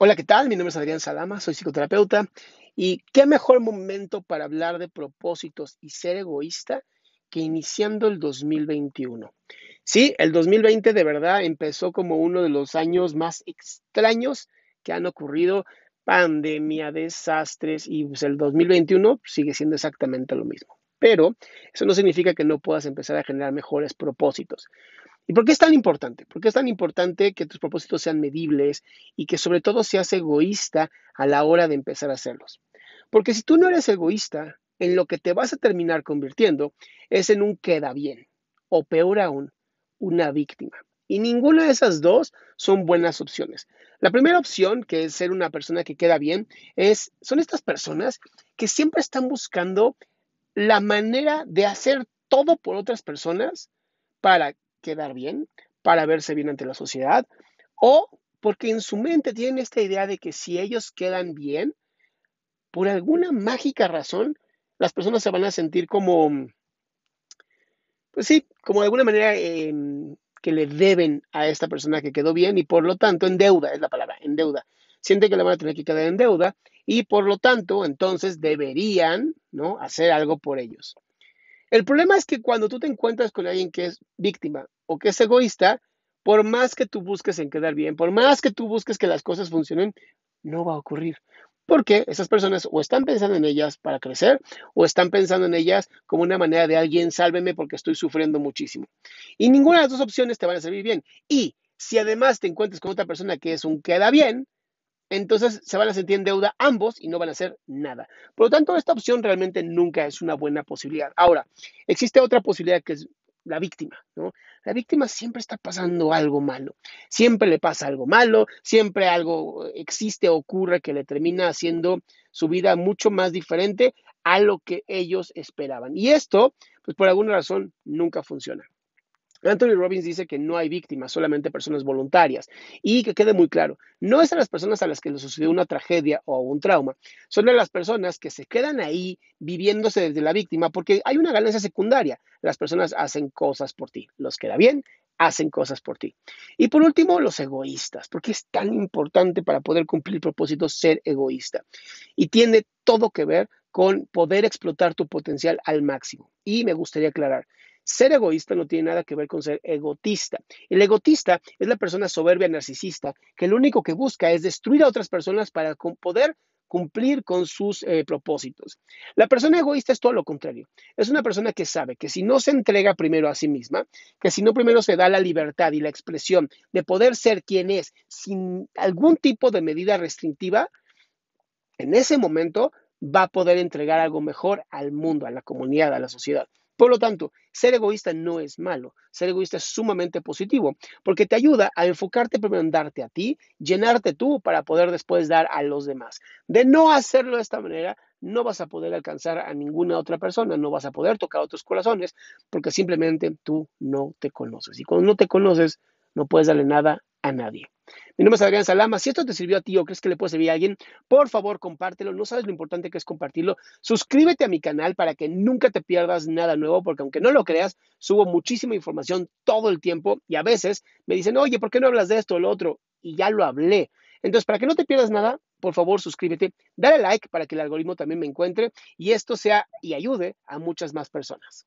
Hola, ¿qué tal? Mi nombre es Adrián Salama, soy psicoterapeuta y qué mejor momento para hablar de propósitos y ser egoísta que iniciando el 2021. Sí, el 2020 de verdad empezó como uno de los años más extraños que han ocurrido, pandemia, desastres y pues, el 2021 sigue siendo exactamente lo mismo. Pero eso no significa que no puedas empezar a generar mejores propósitos. ¿Y por qué es tan importante? ¿Por qué es tan importante que tus propósitos sean medibles y que sobre todo seas egoísta a la hora de empezar a hacerlos? Porque si tú no eres egoísta, en lo que te vas a terminar convirtiendo es en un queda bien, o peor aún, una víctima. Y ninguna de esas dos son buenas opciones. La primera opción, que es ser una persona que queda bien, es, son estas personas que siempre están buscando la manera de hacer todo por otras personas para quedar bien, para verse bien ante la sociedad, o porque en su mente tienen esta idea de que si ellos quedan bien, por alguna mágica razón, las personas se van a sentir como, pues sí, como de alguna manera em, que le deben a esta persona que quedó bien y por lo tanto en deuda, es la palabra, en deuda. Siente que le van a tener que quedar en deuda y por lo tanto entonces deberían, ¿no? Hacer algo por ellos. El problema es que cuando tú te encuentras con alguien que es víctima o que es egoísta, por más que tú busques en quedar bien, por más que tú busques que las cosas funcionen, no va a ocurrir. Porque esas personas o están pensando en ellas para crecer o están pensando en ellas como una manera de alguien, sálveme porque estoy sufriendo muchísimo. Y ninguna de las dos opciones te van a servir bien. Y si además te encuentras con otra persona que es un queda bien, entonces se van a sentir en deuda ambos y no van a hacer nada. Por lo tanto, esta opción realmente nunca es una buena posibilidad. Ahora, existe otra posibilidad que es la víctima, ¿no? La víctima siempre está pasando algo malo, siempre le pasa algo malo, siempre algo existe, ocurre que le termina haciendo su vida mucho más diferente a lo que ellos esperaban. Y esto, pues por alguna razón, nunca funciona. Anthony Robbins dice que no hay víctimas, solamente personas voluntarias. Y que quede muy claro, no es a las personas a las que les sucedió una tragedia o un trauma, son a las personas que se quedan ahí viviéndose desde la víctima porque hay una ganancia secundaria. Las personas hacen cosas por ti, los queda bien, hacen cosas por ti. Y por último, los egoístas, porque es tan importante para poder cumplir propósitos ser egoísta. Y tiene todo que ver con poder explotar tu potencial al máximo. Y me gustaría aclarar, ser egoísta no tiene nada que ver con ser egotista. El egotista es la persona soberbia narcisista que lo único que busca es destruir a otras personas para poder cumplir con sus eh, propósitos. La persona egoísta es todo lo contrario. Es una persona que sabe que si no se entrega primero a sí misma, que si no primero se da la libertad y la expresión de poder ser quien es sin algún tipo de medida restrictiva, en ese momento va a poder entregar algo mejor al mundo, a la comunidad, a la sociedad. Por lo tanto, ser egoísta no es malo, ser egoísta es sumamente positivo, porque te ayuda a enfocarte primero en darte a ti, llenarte tú para poder después dar a los demás. De no hacerlo de esta manera, no vas a poder alcanzar a ninguna otra persona, no vas a poder tocar otros corazones, porque simplemente tú no te conoces. Y cuando no te conoces, no puedes darle nada a nadie. Mi nombre es Adrián Salama. Si esto te sirvió a ti o crees que le puede servir a alguien, por favor compártelo. No sabes lo importante que es compartirlo. Suscríbete a mi canal para que nunca te pierdas nada nuevo, porque aunque no lo creas, subo muchísima información todo el tiempo y a veces me dicen, oye, ¿por qué no hablas de esto o lo otro? Y ya lo hablé. Entonces, para que no te pierdas nada, por favor suscríbete, dale like para que el algoritmo también me encuentre y esto sea y ayude a muchas más personas.